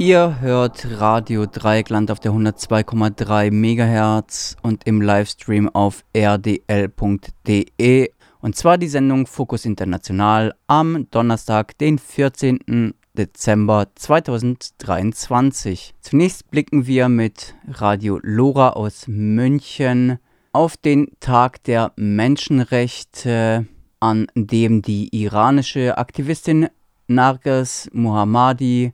Ihr hört Radio Dreieckland auf der 102,3 MHz und im Livestream auf rdl.de. Und zwar die Sendung Fokus International am Donnerstag, den 14. Dezember 2023. Zunächst blicken wir mit Radio Lora aus München auf den Tag der Menschenrechte, an dem die iranische Aktivistin Narges Mohammadi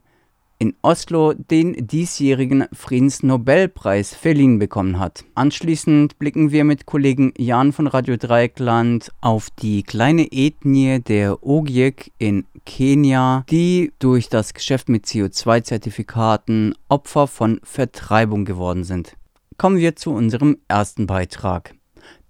in Oslo den diesjährigen Friedensnobelpreis verliehen bekommen hat. Anschließend blicken wir mit Kollegen Jan von Radio Dreieckland auf die kleine Ethnie der Ogiek in Kenia, die durch das Geschäft mit CO2-Zertifikaten Opfer von Vertreibung geworden sind. Kommen wir zu unserem ersten Beitrag.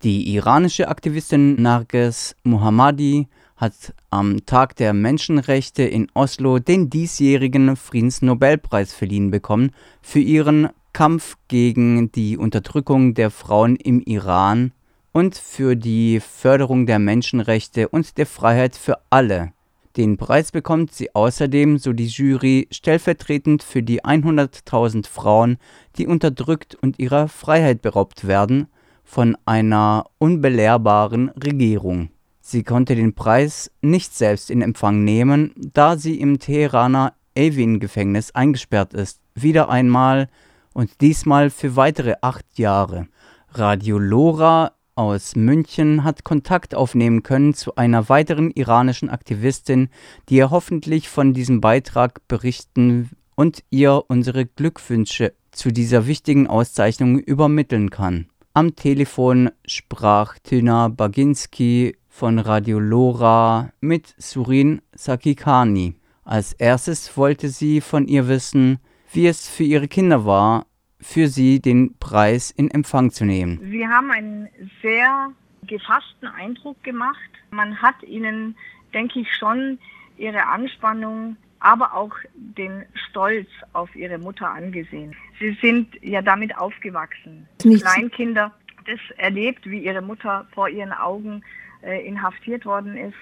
Die iranische Aktivistin Narges Mohammadi hat am Tag der Menschenrechte in Oslo den diesjährigen Friedensnobelpreis verliehen bekommen für ihren Kampf gegen die Unterdrückung der Frauen im Iran und für die Förderung der Menschenrechte und der Freiheit für alle. Den Preis bekommt sie außerdem, so die Jury, stellvertretend für die 100.000 Frauen, die unterdrückt und ihrer Freiheit beraubt werden von einer unbelehrbaren Regierung. Sie konnte den Preis nicht selbst in Empfang nehmen, da sie im Teheraner Evin-Gefängnis eingesperrt ist, wieder einmal und diesmal für weitere acht Jahre. Radio Lora aus München hat Kontakt aufnehmen können zu einer weiteren iranischen Aktivistin, die ihr hoffentlich von diesem Beitrag berichten und ihr unsere Glückwünsche zu dieser wichtigen Auszeichnung übermitteln kann. Am Telefon sprach Tina Baginski von Radio Lora mit Surin Sakikani. Als erstes wollte sie von ihr wissen, wie es für ihre Kinder war, für sie den Preis in Empfang zu nehmen. Sie haben einen sehr gefassten Eindruck gemacht. Man hat ihnen, denke ich, schon ihre Anspannung, aber auch den Stolz auf ihre Mutter angesehen. Sie sind ja damit aufgewachsen. Nichts. Kleinkinder, das erlebt, wie ihre Mutter vor ihren Augen äh, inhaftiert worden ist.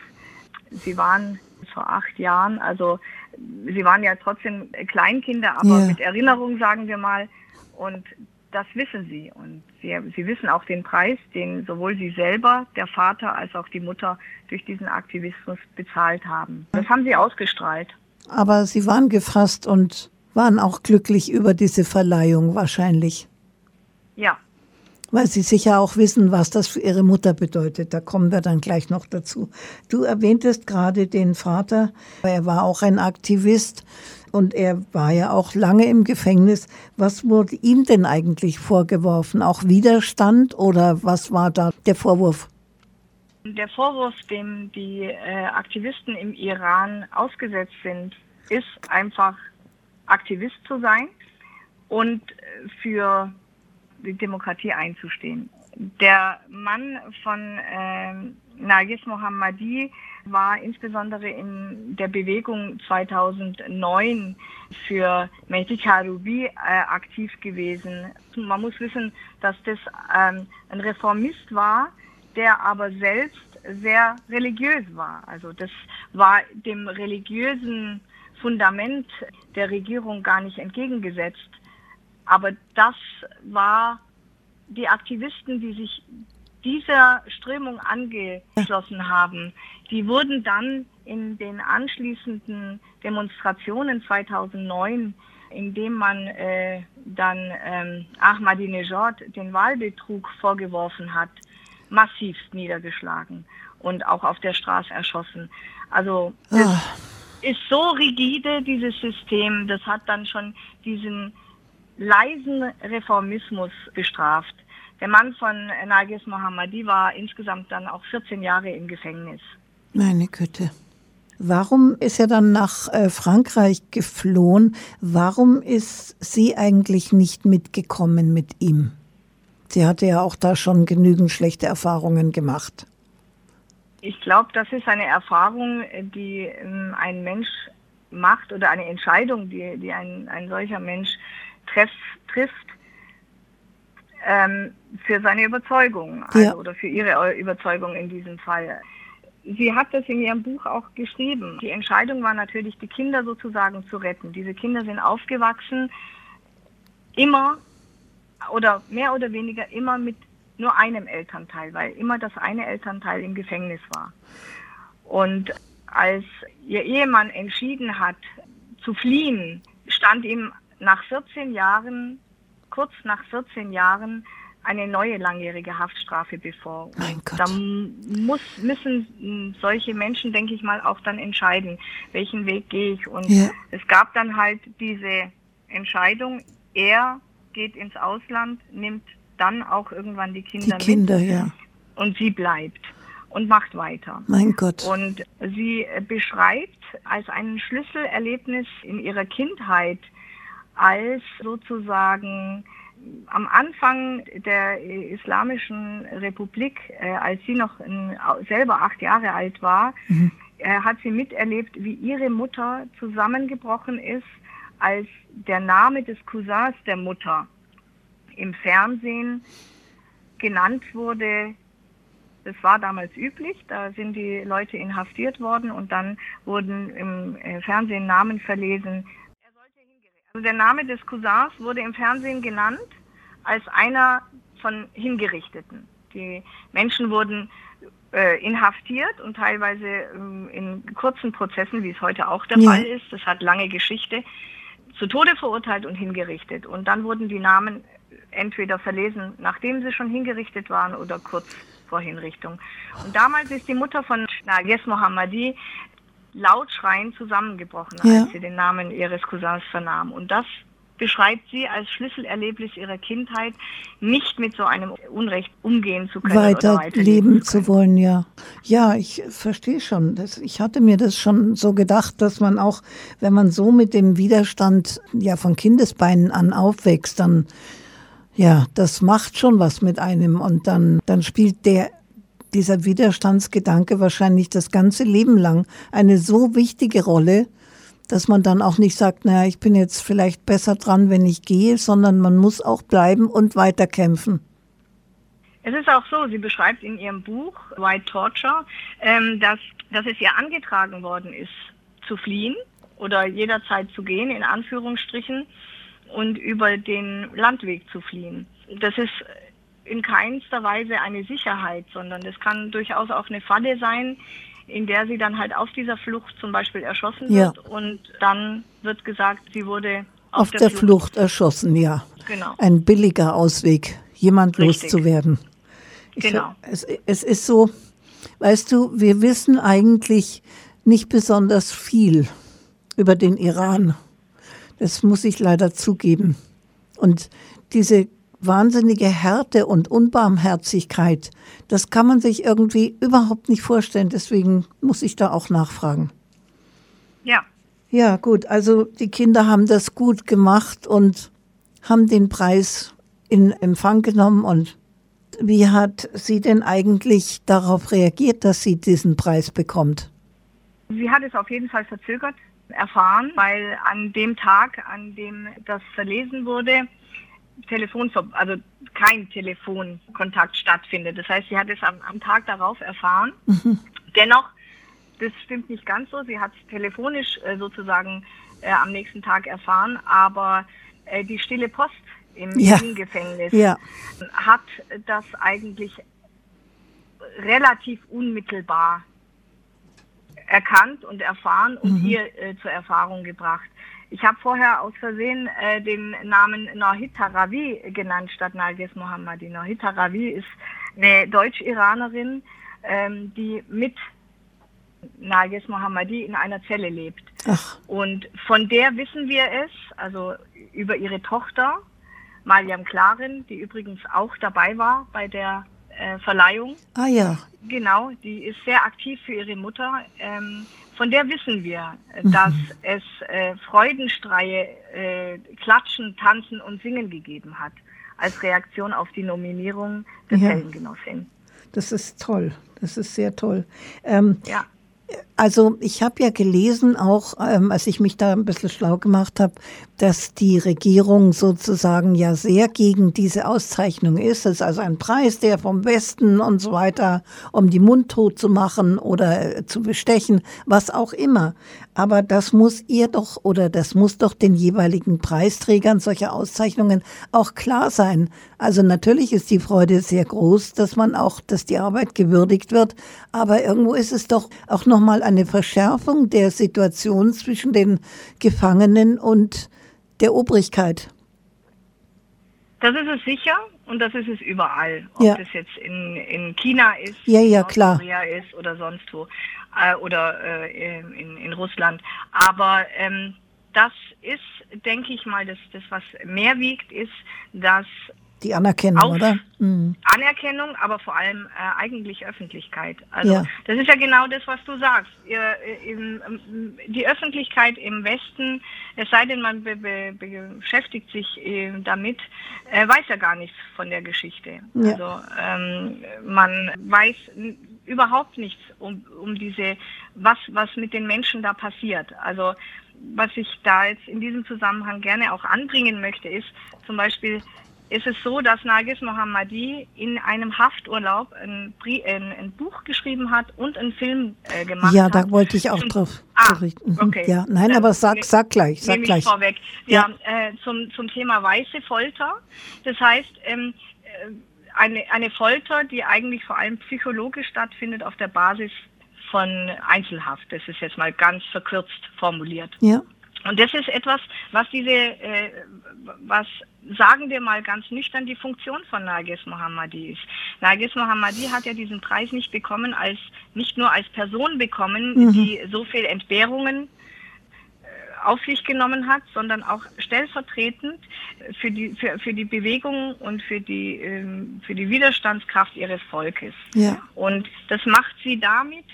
Sie waren vor acht Jahren, also sie waren ja trotzdem Kleinkinder, aber ja. mit Erinnerung, sagen wir mal. Und das wissen sie. Und sie, sie wissen auch den Preis, den sowohl sie selber, der Vater, als auch die Mutter durch diesen Aktivismus bezahlt haben. Das haben sie ausgestrahlt. Aber sie waren gefasst und waren auch glücklich über diese Verleihung wahrscheinlich. Ja, weil Sie sicher auch wissen, was das für Ihre Mutter bedeutet. Da kommen wir dann gleich noch dazu. Du erwähntest gerade den Vater. Er war auch ein Aktivist und er war ja auch lange im Gefängnis. Was wurde ihm denn eigentlich vorgeworfen? Auch Widerstand oder was war da der Vorwurf? Der Vorwurf, dem die äh, Aktivisten im Iran ausgesetzt sind, ist einfach Aktivist zu sein und für die Demokratie einzustehen. Der Mann von äh, Nagis Mohammadi war insbesondere in der Bewegung 2009 für Mehdi Karoubi äh, aktiv gewesen. Man muss wissen, dass das ähm, ein Reformist war, der aber selbst sehr religiös war. Also das war dem religiösen Fundament der Regierung gar nicht entgegengesetzt. Aber das war die Aktivisten, die sich dieser Strömung angeschlossen haben, die wurden dann in den anschließenden Demonstrationen 2009, indem man äh, dann ähm, Ahmadinejad den Wahlbetrug vorgeworfen hat, massivst niedergeschlagen und auch auf der Straße erschossen. Also oh. ist so rigide, dieses System, das hat dann schon diesen leisen Reformismus bestraft. Der Mann von Nagis Mohammadi war insgesamt dann auch 14 Jahre im Gefängnis. Meine Güte. Warum ist er dann nach äh, Frankreich geflohen? Warum ist sie eigentlich nicht mitgekommen mit ihm? Sie hatte ja auch da schon genügend schlechte Erfahrungen gemacht. Ich glaube, das ist eine Erfahrung, die ähm, ein Mensch macht oder eine Entscheidung, die, die ein, ein solcher Mensch treff, trifft ähm, für seine Überzeugung also, ja. oder für ihre Überzeugung in diesem Fall. sie hat das in ihrem Buch auch geschrieben. Die Entscheidung war natürlich, die Kinder sozusagen zu retten. Diese Kinder sind aufgewachsen, immer oder mehr oder weniger immer mit nur einem Elternteil, weil immer das eine Elternteil im Gefängnis war. Und als ihr Ehemann entschieden hat, zu fliehen, stand ihm nach 14 Jahren, kurz nach 14 Jahren, eine neue langjährige Haftstrafe bevor. Mein Gott. Da muss, müssen solche Menschen, denke ich mal, auch dann entscheiden, welchen Weg gehe ich. Und ja. es gab dann halt diese Entscheidung, er geht ins Ausland, nimmt dann auch irgendwann die Kinder, die Kinder mit ja. und sie bleibt und macht weiter. Mein Gott. Und sie beschreibt als ein Schlüsselerlebnis in ihrer Kindheit, als sozusagen am Anfang der Islamischen Republik, äh, als sie noch selber acht Jahre alt war, mhm. äh, hat sie miterlebt, wie ihre Mutter zusammengebrochen ist, als der Name des Cousins der Mutter im Fernsehen genannt wurde. Das war damals üblich, da sind die Leute inhaftiert worden und dann wurden im äh, Fernsehen Namen verlesen. Also der Name des Cousins wurde im Fernsehen genannt als einer von Hingerichteten. Die Menschen wurden äh, inhaftiert und teilweise ähm, in kurzen Prozessen, wie es heute auch der ja. Fall ist, das hat lange Geschichte, zu Tode verurteilt und hingerichtet. Und dann wurden die Namen entweder verlesen, nachdem sie schon hingerichtet waren oder kurz vor Hinrichtung. Und damals ist die Mutter von Nages Mohammadi laut schreiend zusammengebrochen, ja. als sie den Namen ihres Cousins vernahm. Und das beschreibt sie als Schlüsselerlebnis ihrer Kindheit, nicht mit so einem Unrecht umgehen zu können. Weiter leben zu, zu, wollen, ja. Ja, ich verstehe schon. Das, ich hatte mir das schon so gedacht, dass man auch, wenn man so mit dem Widerstand ja von Kindesbeinen an aufwächst, dann ja, das macht schon was mit einem und dann, dann spielt der dieser Widerstandsgedanke wahrscheinlich das ganze Leben lang eine so wichtige Rolle, dass man dann auch nicht sagt, naja, ich bin jetzt vielleicht besser dran, wenn ich gehe, sondern man muss auch bleiben und weiterkämpfen. Es ist auch so, sie beschreibt in ihrem Buch White Torture, ähm, dass, dass es ihr angetragen worden ist, zu fliehen oder jederzeit zu gehen, in Anführungsstrichen, und über den Landweg zu fliehen. Das ist in keinster Weise eine Sicherheit, sondern das kann durchaus auch eine Falle sein, in der sie dann halt auf dieser Flucht zum Beispiel erschossen wird ja. und dann wird gesagt, sie wurde auf, auf der, der Flucht. Flucht. erschossen, ja. Genau. Ein billiger Ausweg, jemand Richtig. loszuwerden. Ich genau. Es, es ist so, weißt du, wir wissen eigentlich nicht besonders viel über den Iran. Das muss ich leider zugeben. Und diese wahnsinnige Härte und Unbarmherzigkeit, das kann man sich irgendwie überhaupt nicht vorstellen. Deswegen muss ich da auch nachfragen. Ja. Ja, gut. Also die Kinder haben das gut gemacht und haben den Preis in Empfang genommen. Und wie hat sie denn eigentlich darauf reagiert, dass sie diesen Preis bekommt? Sie hat es auf jeden Fall verzögert erfahren, weil an dem Tag, an dem das verlesen wurde, Telefon, also kein Telefonkontakt stattfindet. Das heißt, sie hat es am, am Tag darauf erfahren. Mhm. Dennoch, das stimmt nicht ganz so. Sie hat es telefonisch äh, sozusagen äh, am nächsten Tag erfahren, aber äh, die stille Post im ja. Gefängnis ja. hat das eigentlich relativ unmittelbar erkannt und erfahren und mhm. ihr äh, zur Erfahrung gebracht. Ich habe vorher aus Versehen äh, den Namen Norhita Ravi genannt statt Narges Mohammadi. Norhita Ravi ist eine Deutsch-Iranerin, ähm, die mit Narges Mohammadi in einer Zelle lebt. Ach. Und von der wissen wir es, also über ihre Tochter, Mariam Klarin, die übrigens auch dabei war bei der äh, Verleihung. Ah ja. Genau, die ist sehr aktiv für ihre Mutter. Ähm, von der wissen wir, mhm. dass es äh, Freudenstreie, äh, Klatschen, Tanzen und Singen gegeben hat, als Reaktion auf die Nominierung der ja. Zellengenossin. Das ist toll, das ist sehr toll. Ähm, ja. Also ich habe ja gelesen, auch ähm, als ich mich da ein bisschen schlau gemacht habe, dass die Regierung sozusagen ja sehr gegen diese Auszeichnung ist. Es ist also ein Preis, der vom Westen und so weiter, um die mundtot zu machen oder äh, zu bestechen, was auch immer. Aber das muss ihr doch oder das muss doch den jeweiligen Preisträgern solcher Auszeichnungen auch klar sein. Also natürlich ist die Freude sehr groß, dass man auch, dass die Arbeit gewürdigt wird. Aber irgendwo ist es doch auch nochmal eine Verschärfung der Situation zwischen den Gefangenen und der Obrigkeit. Das ist es sicher und das ist es überall. Ob ja. das jetzt in, in China ist, ja, ja, klar. Korea ist oder sonst wo äh, oder äh, in, in Russland. Aber ähm, das ist, denke ich mal, das, das, was mehr wiegt, ist, dass die Anerkennung, oder? Mhm. Anerkennung, aber vor allem äh, eigentlich Öffentlichkeit. Also ja. das ist ja genau das, was du sagst. Ihr, äh, im, die Öffentlichkeit im Westen, es sei denn, man be, be, beschäftigt sich äh, damit, äh, weiß ja gar nichts von der Geschichte. Ja. Also ähm, man weiß überhaupt nichts um, um diese, was, was mit den Menschen da passiert. Also was ich da jetzt in diesem Zusammenhang gerne auch anbringen möchte, ist zum Beispiel ist es so, dass Nagis Mohammadi in einem Hafturlaub ein, ein, ein Buch geschrieben hat und einen Film äh, gemacht ja, hat. Ja, da wollte ich auch zum, drauf ah, berichten. Mhm. Okay. Ja, nein, Dann aber sag, sag gleich, sag nehme gleich. vorweg. Ja, ja äh, zum, zum Thema weiße Folter. Das heißt, ähm, äh, eine, eine Folter, die eigentlich vor allem psychologisch stattfindet auf der Basis von Einzelhaft. Das ist jetzt mal ganz verkürzt formuliert. Ja. Und das ist etwas, was diese, äh, was sagen wir mal ganz nüchtern die Funktion von Nagis Mohammadi ist. Nagis Mohammadi hat ja diesen Preis nicht bekommen als nicht nur als Person bekommen, mhm. die so viel Entbehrungen äh, auf sich genommen hat, sondern auch stellvertretend für die für, für die Bewegung und für die ähm, für die Widerstandskraft ihres Volkes. Ja. Und das macht sie damit,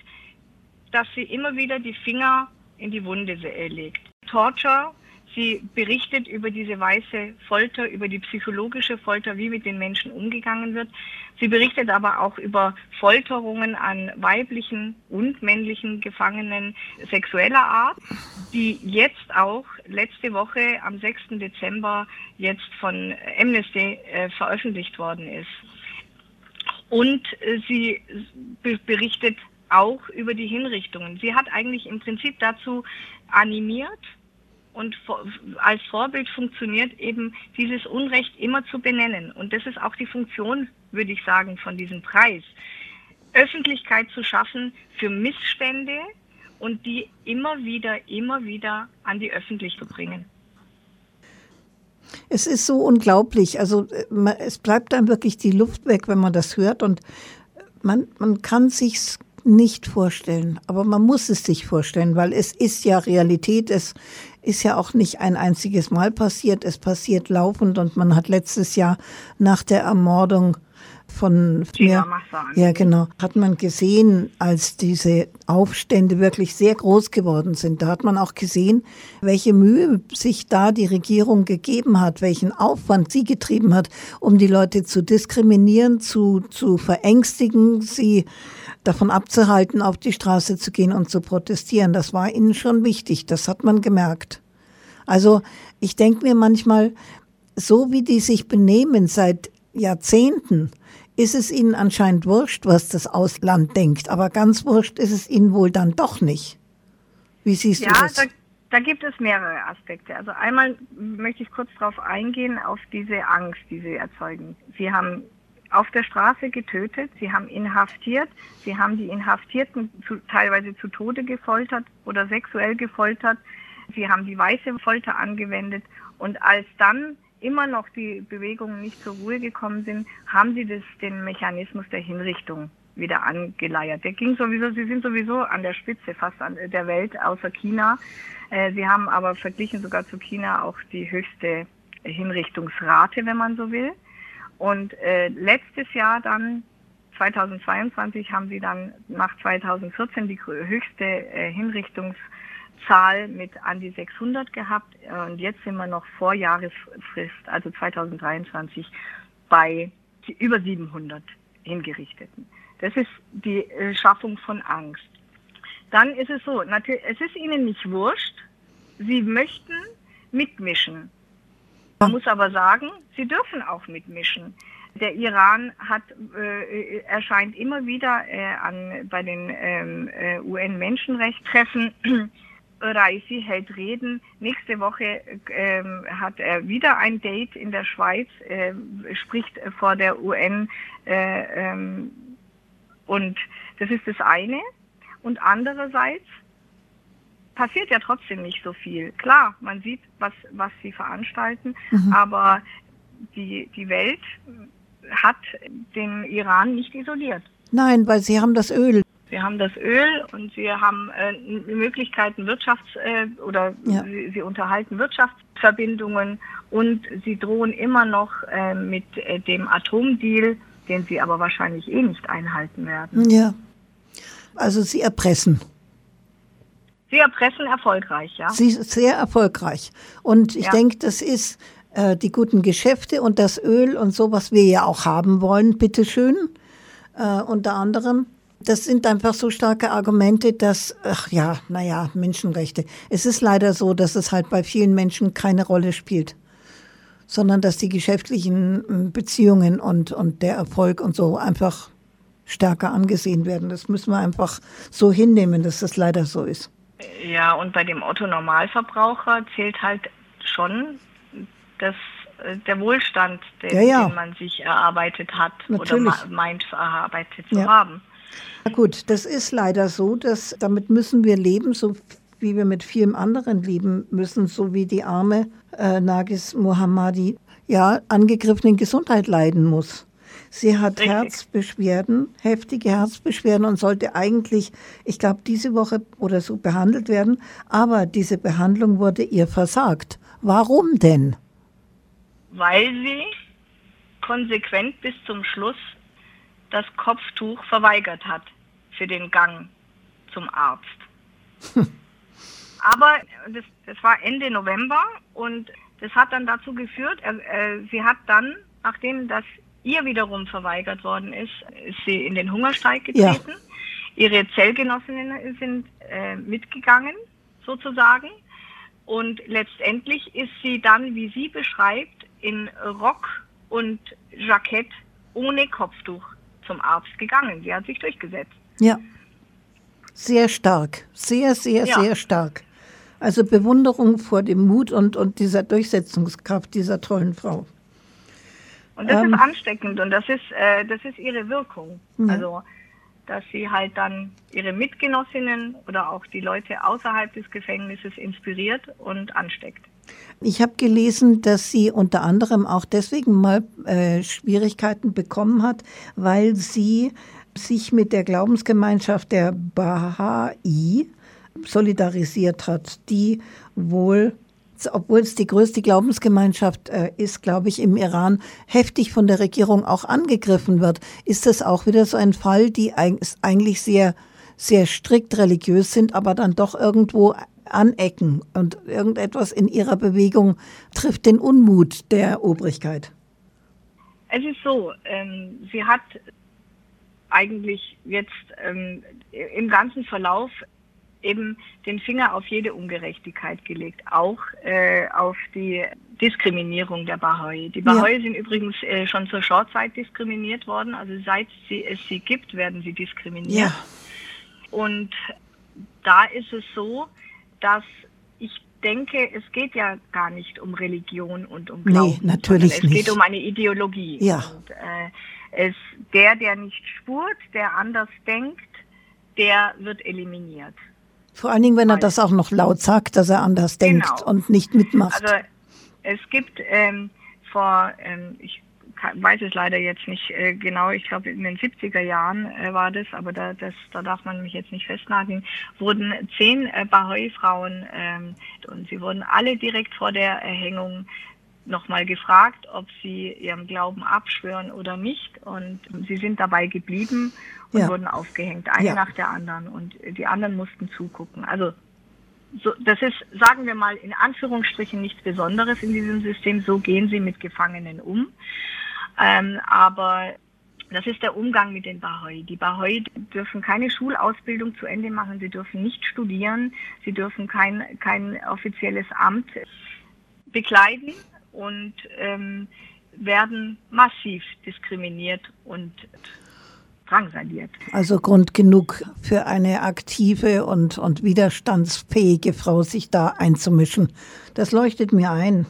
dass sie immer wieder die Finger in die Wunde legt. Torture Sie berichtet über diese weiße Folter, über die psychologische Folter, wie mit den Menschen umgegangen wird. Sie berichtet aber auch über Folterungen an weiblichen und männlichen Gefangenen sexueller Art, die jetzt auch letzte Woche am 6. Dezember jetzt von Amnesty äh, veröffentlicht worden ist. Und äh, sie berichtet auch über die Hinrichtungen. Sie hat eigentlich im Prinzip dazu animiert, und als Vorbild funktioniert eben dieses Unrecht immer zu benennen. Und das ist auch die Funktion, würde ich sagen, von diesem Preis. Öffentlichkeit zu schaffen für Missstände und die immer wieder, immer wieder an die Öffentlichkeit zu bringen. Es ist so unglaublich. Also äh, es bleibt dann wirklich die Luft weg, wenn man das hört und man, man kann sich's nicht vorstellen, aber man muss es sich vorstellen, weil es ist ja Realität. Es ist ja auch nicht ein einziges Mal passiert. Es passiert laufend und man hat letztes Jahr nach der Ermordung von mir, ja genau, hat man gesehen, als diese Aufstände wirklich sehr groß geworden sind. Da hat man auch gesehen, welche Mühe sich da die Regierung gegeben hat, welchen Aufwand sie getrieben hat, um die Leute zu diskriminieren, zu, zu verängstigen, sie davon abzuhalten, auf die Straße zu gehen und zu protestieren. Das war ihnen schon wichtig, das hat man gemerkt. Also ich denke mir manchmal, so wie die sich benehmen seit Jahrzehnten, ist es ihnen anscheinend wurscht, was das Ausland denkt. Aber ganz wurscht ist es ihnen wohl dann doch nicht. Wie siehst ja, du das? Da, da gibt es mehrere Aspekte. Also einmal möchte ich kurz darauf eingehen, auf diese Angst, die sie erzeugen. Sie haben auf der Straße getötet, sie haben inhaftiert, sie haben die Inhaftierten zu, teilweise zu Tode gefoltert oder sexuell gefoltert, sie haben die weiße Folter angewendet und als dann immer noch die Bewegungen nicht zur Ruhe gekommen sind, haben sie das, den Mechanismus der Hinrichtung wieder angeleiert. Der ging sowieso, sie sind sowieso an der Spitze fast an der Welt, außer China. Äh, sie haben aber verglichen sogar zu China auch die höchste Hinrichtungsrate, wenn man so will. Und äh, letztes Jahr dann, 2022, haben sie dann nach 2014 die höchste äh, Hinrichtungszahl mit an die 600 gehabt. Und jetzt sind wir noch vor Jahresfrist, also 2023, bei über 700 Hingerichteten. Das ist die äh, Schaffung von Angst. dann ist es so, es ist ihnen nicht wurscht, sie möchten mitmischen. Man muss aber sagen, sie dürfen auch mitmischen. Der Iran hat, äh, erscheint immer wieder äh, an, bei den ähm, äh, UN-Menschenrechtstreffen. Raisi hält Reden. Nächste Woche ähm, hat er wieder ein Date in der Schweiz, äh, spricht vor der UN. Äh, ähm, und das ist das eine. Und andererseits passiert ja trotzdem nicht so viel. Klar, man sieht, was, was sie veranstalten, mhm. aber die, die Welt hat den Iran nicht isoliert. Nein, weil sie haben das Öl. Sie haben das Öl und sie haben äh, Möglichkeiten Wirtschafts- äh, oder ja. sie, sie, unterhalten Wirtschaftsverbindungen und sie drohen immer noch äh, mit äh, dem Atomdeal, den sie aber wahrscheinlich eh nicht einhalten werden. Ja. Also sie erpressen. Sie erpressen erfolgreich, ja. Sie ist sehr erfolgreich. Und ich ja. denke, das ist äh, die guten Geschäfte und das Öl und so, was wir ja auch haben wollen, bitteschön, äh, unter anderem. Das sind einfach so starke Argumente, dass, ach ja, naja, Menschenrechte. Es ist leider so, dass es halt bei vielen Menschen keine Rolle spielt, sondern dass die geschäftlichen hm, Beziehungen und, und der Erfolg und so einfach stärker angesehen werden. Das müssen wir einfach so hinnehmen, dass das leider so ist. Ja, und bei dem Otto Normalverbraucher zählt halt schon das, äh, der Wohlstand, den, ja, ja. den man sich erarbeitet hat Natürlich. oder meint erarbeitet zu ja. haben. Na gut, das ist leider so, dass damit müssen wir leben, so wie wir mit vielem anderen leben müssen, so wie die arme äh, Nagis Mohammadi ja angegriffenen Gesundheit leiden muss. Sie hat Richtig. Herzbeschwerden, heftige Herzbeschwerden und sollte eigentlich, ich glaube, diese Woche oder so behandelt werden. Aber diese Behandlung wurde ihr versagt. Warum denn? Weil sie konsequent bis zum Schluss das Kopftuch verweigert hat für den Gang zum Arzt. Aber das, das, war Ende November und das hat dann dazu geführt, äh, sie hat dann, nachdem das ihr wiederum verweigert worden ist, ist sie in den Hungerstreik getreten. Ja. Ihre Zellgenossinnen sind äh, mitgegangen, sozusagen. Und letztendlich ist sie dann, wie sie beschreibt, in Rock und Jackett ohne Kopftuch zum Arzt gegangen. Sie hat sich durchgesetzt. Ja. Sehr stark. Sehr, sehr, ja. sehr stark. Also Bewunderung vor dem Mut und, und dieser Durchsetzungskraft dieser tollen Frau. Und das ähm, ist ansteckend und das ist, äh, das ist ihre Wirkung. Ja. Also, dass sie halt dann ihre Mitgenossinnen oder auch die Leute außerhalb des Gefängnisses inspiriert und ansteckt. Ich habe gelesen, dass sie unter anderem auch deswegen mal äh, Schwierigkeiten bekommen hat, weil sie sich mit der Glaubensgemeinschaft der Bahai solidarisiert hat, die wohl obwohl es die größte Glaubensgemeinschaft äh, ist, glaube ich, im Iran, heftig von der Regierung auch angegriffen wird. Ist das auch wieder so ein Fall, die eigentlich sehr, sehr strikt religiös sind, aber dann doch irgendwo anecken und irgendetwas in ihrer Bewegung trifft den Unmut der Obrigkeit? Es ist so, ähm, sie hat eigentlich jetzt ähm, im ganzen Verlauf eben den Finger auf jede Ungerechtigkeit gelegt, auch äh, auf die Diskriminierung der Bahai. Die Bahai ja. sind übrigens äh, schon zur Shorzeit diskriminiert worden, also seit sie, es sie gibt, werden sie diskriminiert. Ja. Und da ist es so, dass ich denke, es geht ja gar nicht um Religion und um Glauben. Nee, natürlich es nicht. Es geht um eine Ideologie. Ja. Und, äh, es, der, der nicht spurt, der anders denkt, der wird eliminiert. Vor allen Dingen, wenn er das auch noch laut sagt, dass er anders denkt genau. und nicht mitmacht. Also es gibt ähm, vor, ähm, ich weiß es leider jetzt nicht äh, genau, ich glaube in den 70er Jahren äh, war das, aber da, das, da darf man mich jetzt nicht festnageln, wurden zehn äh, Bahai-Frauen ähm, und sie wurden alle direkt vor der Erhängung nochmal gefragt, ob sie ihrem Glauben abschwören oder nicht. Und sie sind dabei geblieben und ja. wurden aufgehängt, eine ja. nach der anderen. Und die anderen mussten zugucken. Also so, das ist, sagen wir mal, in Anführungsstrichen nichts Besonderes in diesem System. So gehen sie mit Gefangenen um. Ähm, aber Das ist der Umgang mit den Bahoi. Die Bahoi dürfen keine Schulausbildung zu Ende machen, sie dürfen nicht studieren, sie dürfen kein, kein offizielles Amt bekleiden und ähm, werden massiv diskriminiert und drangsaliert. Also Grund genug für eine aktive und, und widerstandsfähige Frau, sich da einzumischen. Das leuchtet mir ein.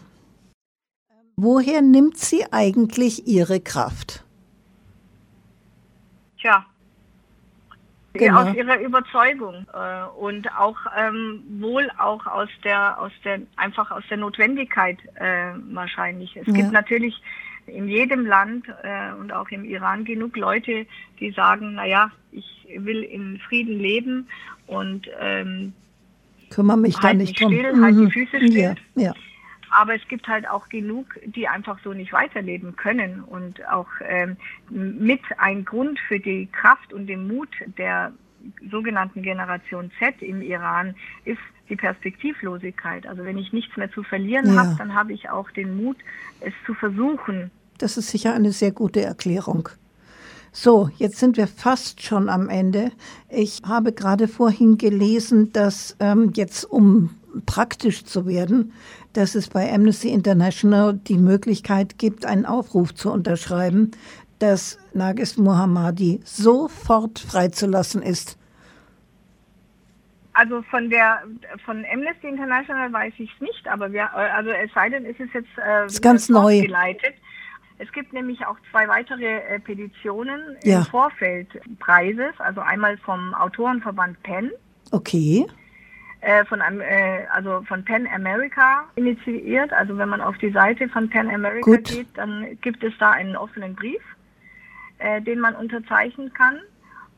Woher nimmt sie eigentlich ihre Kraft? Tja, genau. aus ihrer Überzeugung äh, und auch ähm, wohl auch aus der aus der einfach aus der Notwendigkeit äh, wahrscheinlich. Es ja. gibt natürlich in jedem Land äh, und auch im Iran genug Leute, die sagen, naja, ich will in Frieden leben und ähm, kümmere mich halt da nicht drum. Still, halt die mhm. Füße still. Ja, ja. Aber es gibt halt auch genug, die einfach so nicht weiterleben können und auch ähm, mit ein Grund für die Kraft und den Mut der sogenannten Generation Z im Iran ist die Perspektivlosigkeit. Also wenn ich nichts mehr zu verlieren ja. habe, dann habe ich auch den Mut, es zu versuchen. Das ist sicher eine sehr gute Erklärung. So, jetzt sind wir fast schon am Ende. Ich habe gerade vorhin gelesen, dass ähm, jetzt, um praktisch zu werden, dass es bei Amnesty International die Möglichkeit gibt, einen Aufruf zu unterschreiben, dass Nagis Mohammadi sofort freizulassen ist. Also von der von Amnesty International weiß ich es nicht, aber wir, also es sei denn, ist es jetzt äh, ist ganz neu geleitet. Es gibt nämlich auch zwei weitere äh, Petitionen ja. im Vorfeld Preises, also einmal vom Autorenverband PEN. Okay. Äh, von einem, äh, also von Pen America initiiert. Also wenn man auf die Seite von Pen America Gut. geht, dann gibt es da einen offenen Brief, äh, den man unterzeichnen kann.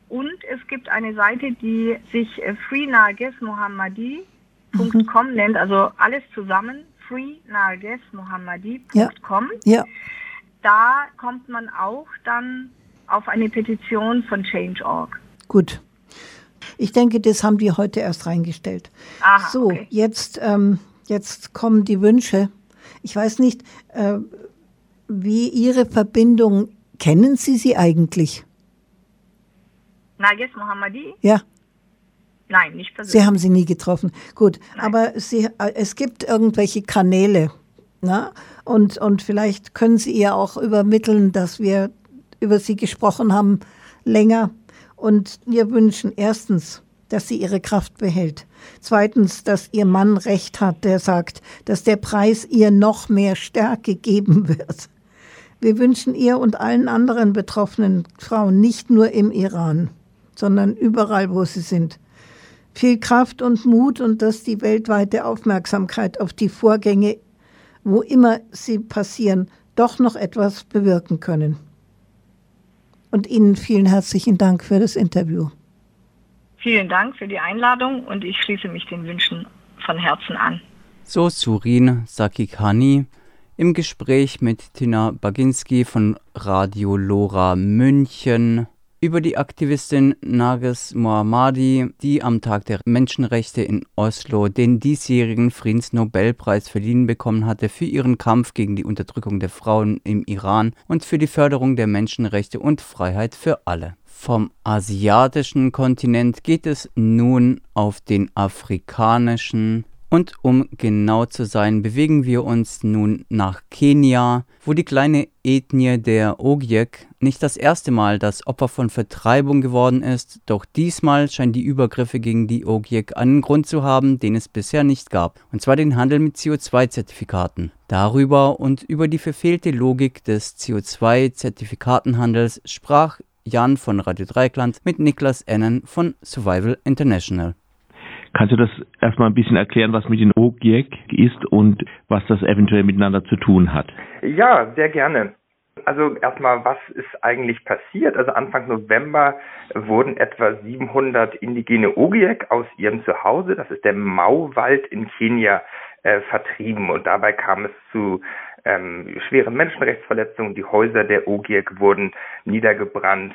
Und es gibt eine Seite, die sich äh, freenargesmohammadi.com mhm. nennt, also alles zusammen, freenargesmohammadi.com. Ja. ja. Da kommt man auch dann auf eine Petition von Change.org. Gut. Ich denke, das haben die heute erst reingestellt. Aha, so, okay. jetzt, ähm, jetzt kommen die Wünsche. Ich weiß nicht, äh, wie Ihre Verbindung, kennen Sie sie eigentlich? Nages Mohammadi? Ja. Nein, nicht persönlich. Sie haben sie nie getroffen. Gut, Nein. aber sie, äh, es gibt irgendwelche Kanäle. Na? Ne? Und, und vielleicht können Sie ihr auch übermitteln, dass wir über sie gesprochen haben, länger und wir wünschen erstens, dass sie ihre Kraft behält. Zweitens, dass ihr Mann recht hat, der sagt, dass der Preis ihr noch mehr Stärke geben wird. Wir wünschen ihr und allen anderen betroffenen Frauen, nicht nur im Iran, sondern überall, wo sie sind, viel Kraft und Mut und dass die weltweite Aufmerksamkeit auf die Vorgänge, wo immer sie passieren, doch noch etwas bewirken können. Und Ihnen vielen herzlichen Dank für das Interview. Vielen Dank für die Einladung und ich schließe mich den Wünschen von Herzen an. So Surin Sakikani im Gespräch mit Tina Baginski von Radio Lora München über die Aktivistin Nages Mohammadi, die am Tag der Menschenrechte in Oslo den diesjährigen Friedensnobelpreis verliehen bekommen hatte für ihren Kampf gegen die Unterdrückung der Frauen im Iran und für die Förderung der Menschenrechte und Freiheit für alle. Vom asiatischen Kontinent geht es nun auf den afrikanischen und um genau zu sein, bewegen wir uns nun nach Kenia, wo die kleine Ethnie der Ogiek nicht das erste Mal das Opfer von Vertreibung geworden ist, doch diesmal scheinen die Übergriffe gegen die Ogiek einen Grund zu haben, den es bisher nicht gab, und zwar den Handel mit CO2-Zertifikaten. Darüber und über die verfehlte Logik des CO2-Zertifikatenhandels sprach Jan von Radio Dreikland mit Niklas Ennen von Survival International. Kannst du das erstmal ein bisschen erklären, was mit den OGIEC ist und was das eventuell miteinander zu tun hat? Ja, sehr gerne. Also erstmal, was ist eigentlich passiert? Also Anfang November wurden etwa 700 indigene Ogiek aus ihrem Zuhause, das ist der Mauwald in Kenia, äh, vertrieben. Und dabei kam es zu ähm, schweren Menschenrechtsverletzungen. Die Häuser der Ogiek wurden niedergebrannt.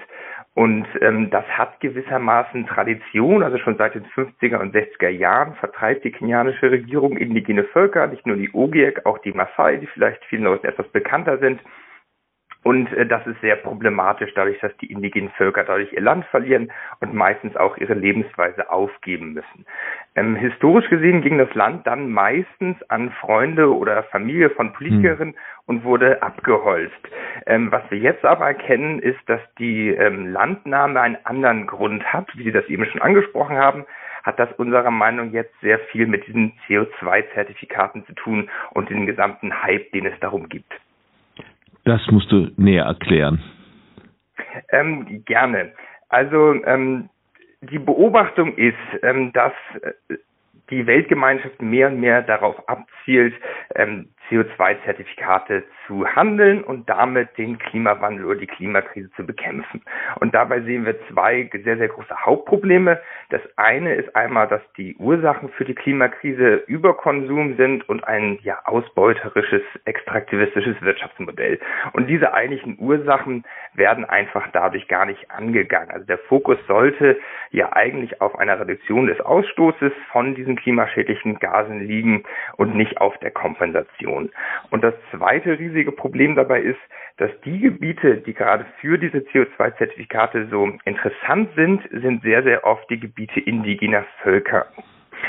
Und ähm, das hat gewissermaßen Tradition, also schon seit den 50er und 60er Jahren vertreibt die kenianische Regierung indigene Völker, nicht nur die Ogiek, auch die Maasai, die vielleicht vielen Leuten etwas bekannter sind. Und äh, das ist sehr problematisch, dadurch, dass die indigenen Völker dadurch ihr Land verlieren und meistens auch ihre Lebensweise aufgeben müssen. Ähm, historisch gesehen ging das Land dann meistens an Freunde oder Familie von Politikerinnen hm. und wurde abgeholzt. Ähm, was wir jetzt aber erkennen, ist, dass die ähm, Landnahme einen anderen Grund hat, wie Sie das eben schon angesprochen haben hat das unserer Meinung jetzt sehr viel mit diesen CO2-Zertifikaten zu tun und den gesamten Hype, den es darum gibt. Das musst du näher erklären. Ähm, gerne. Also ähm, die Beobachtung ist, ähm, dass äh, die Weltgemeinschaft mehr und mehr darauf abzielt, ähm, CO2-Zertifikate zu handeln und damit den Klimawandel oder die Klimakrise zu bekämpfen. Und dabei sehen wir zwei sehr, sehr große Hauptprobleme. Das eine ist einmal, dass die Ursachen für die Klimakrise Überkonsum sind und ein ja, ausbeuterisches, extraktivistisches Wirtschaftsmodell. Und diese eigentlichen Ursachen werden einfach dadurch gar nicht angegangen. Also der Fokus sollte ja eigentlich auf einer Reduktion des Ausstoßes von diesen klimaschädlichen Gasen liegen und nicht auf der Kompensation. Region. Und das zweite riesige Problem dabei ist, dass die Gebiete, die gerade für diese CO2-Zertifikate so interessant sind, sind sehr, sehr oft die Gebiete indigener Völker.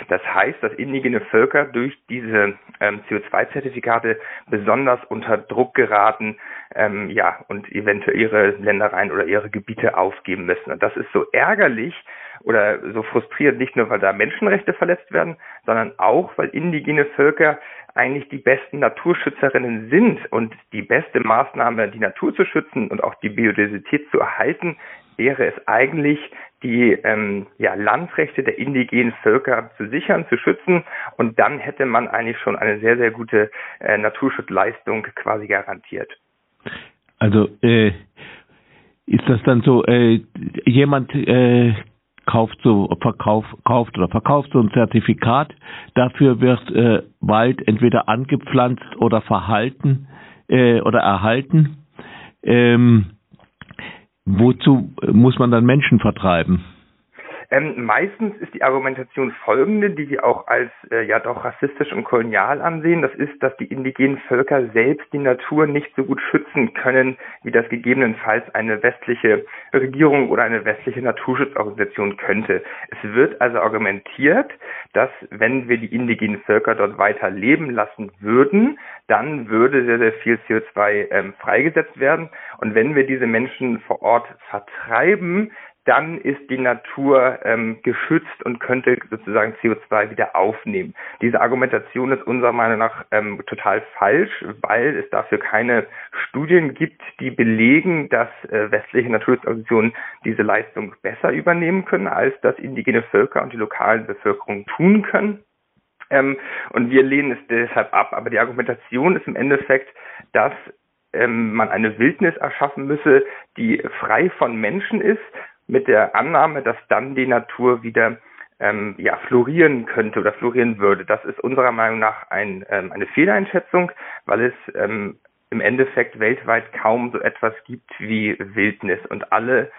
Das heißt, dass indigene Völker durch diese ähm, CO2-Zertifikate besonders unter Druck geraten, ähm, ja, und eventuell ihre Ländereien oder ihre Gebiete aufgeben müssen. Und das ist so ärgerlich oder so frustrierend, nicht nur, weil da Menschenrechte verletzt werden, sondern auch, weil indigene Völker eigentlich die besten Naturschützerinnen sind und die beste Maßnahme, die Natur zu schützen und auch die Biodiversität zu erhalten, wäre es eigentlich, die ähm, ja, Landrechte der indigenen Völker zu sichern, zu schützen. Und dann hätte man eigentlich schon eine sehr, sehr gute äh, Naturschutzleistung quasi garantiert. Also äh, ist das dann so, äh, jemand äh, kauft so verkauf, kauft oder verkauft so ein Zertifikat. Dafür wird äh, Wald entweder angepflanzt oder verhalten äh, oder erhalten. Ähm, wozu muss man dann Menschen vertreiben? Ähm, meistens ist die Argumentation folgende, die wir auch als äh, ja doch rassistisch und kolonial ansehen. Das ist, dass die indigenen Völker selbst die Natur nicht so gut schützen können, wie das gegebenenfalls eine westliche Regierung oder eine westliche Naturschutzorganisation könnte. Es wird also argumentiert, dass wenn wir die indigenen Völker dort weiter leben lassen würden, dann würde sehr, sehr viel CO2 ähm, freigesetzt werden. Und wenn wir diese Menschen vor Ort vertreiben, dann ist die Natur ähm, geschützt und könnte sozusagen CO2 wieder aufnehmen. Diese Argumentation ist unserer Meinung nach ähm, total falsch, weil es dafür keine Studien gibt, die belegen, dass äh, westliche Naturschutzorganisationen diese Leistung besser übernehmen können, als das indigene Völker und die lokalen Bevölkerung tun können. Ähm, und wir lehnen es deshalb ab. Aber die Argumentation ist im Endeffekt, dass ähm, man eine Wildnis erschaffen müsse, die frei von Menschen ist, mit der Annahme, dass dann die Natur wieder ähm, ja, florieren könnte oder florieren würde. Das ist unserer Meinung nach ein, ähm, eine Fehleinschätzung, weil es ähm, im Endeffekt weltweit kaum so etwas gibt wie Wildnis und alle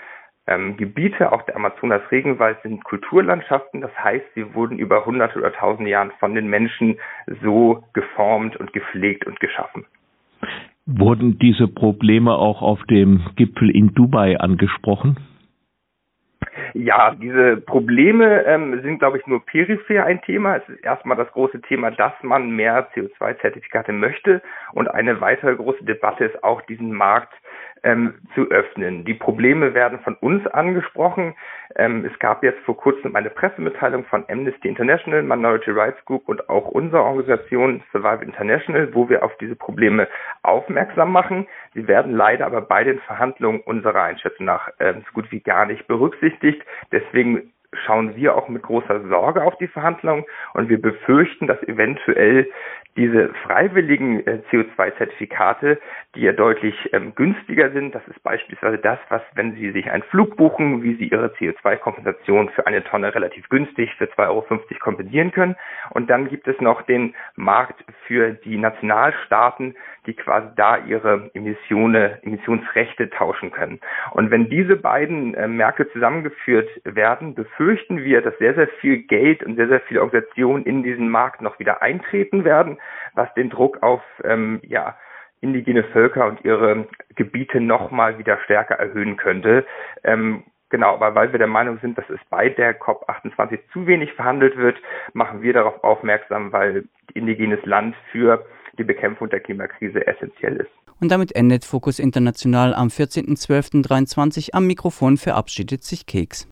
ähm, Gebiete, auch der Amazonas-Regenwald, sind Kulturlandschaften. Das heißt, sie wurden über hunderte oder tausende Jahre von den Menschen so geformt und gepflegt und geschaffen. Wurden diese Probleme auch auf dem Gipfel in Dubai angesprochen? Ja, diese Probleme ähm, sind, glaube ich, nur peripher ein Thema. Es ist erstmal das große Thema, dass man mehr CO2-Zertifikate möchte. Und eine weitere große Debatte ist auch, diesen Markt ähm, zu öffnen. Die Probleme werden von uns angesprochen. Ähm, es gab jetzt vor kurzem eine Pressemitteilung von Amnesty International, Minority Rights Group und auch unserer Organisation Survive International, wo wir auf diese Probleme aufmerksam machen. Sie werden leider aber bei den Verhandlungen unserer Einschätzung nach äh, so gut wie gar nicht berücksichtigt. Deswegen schauen wir auch mit großer Sorge auf die Verhandlungen und wir befürchten, dass eventuell diese freiwilligen äh, CO2-Zertifikate, die ja deutlich ähm, günstiger sind, das ist beispielsweise das, was, wenn Sie sich einen Flug buchen, wie Sie Ihre CO2-Kompensation für eine Tonne relativ günstig für 2,50 Euro kompensieren können. Und dann gibt es noch den Markt für die Nationalstaaten, die quasi da ihre Emissionen, Emissionsrechte tauschen können. Und wenn diese beiden äh, Märkte zusammengeführt werden, befürchten wir, dass sehr, sehr viel Geld und sehr, sehr viele Organisationen in diesen Markt noch wieder eintreten werden was den Druck auf ähm, ja, indigene Völker und ihre Gebiete nochmal wieder stärker erhöhen könnte. Ähm, Genau, aber weil wir der Meinung sind, dass es bei der COP28 zu wenig verhandelt wird, machen wir darauf aufmerksam, weil indigenes Land für die Bekämpfung der Klimakrise essentiell ist. Und damit endet Fokus International am 14.12.23. Am Mikrofon verabschiedet sich Keks.